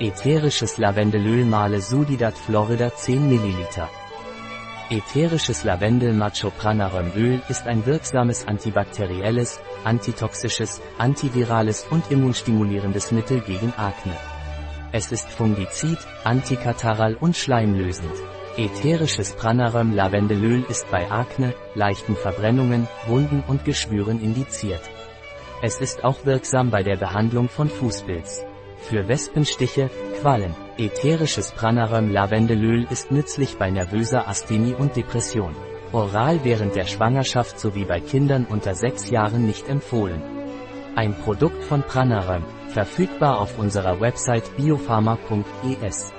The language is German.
Ätherisches Lavendelöl Male Sudidat Florida 10 ml. Ätherisches Lavendel-Machopranarum-Öl ist ein wirksames antibakterielles, antitoxisches, antivirales und immunstimulierendes Mittel gegen Akne. Es ist fungizid, antikataral und schleimlösend. Ätherisches Pranarum Lavendelöl ist bei Akne, leichten Verbrennungen, Wunden und Geschwüren indiziert. Es ist auch wirksam bei der Behandlung von Fußpilz. Für Wespenstiche, Quallen. Ätherisches Pranarum Lavendelöl ist nützlich bei nervöser Asthenie und Depression. Oral während der Schwangerschaft sowie bei Kindern unter 6 Jahren nicht empfohlen. Ein Produkt von Pranarum, verfügbar auf unserer Website biopharma.es.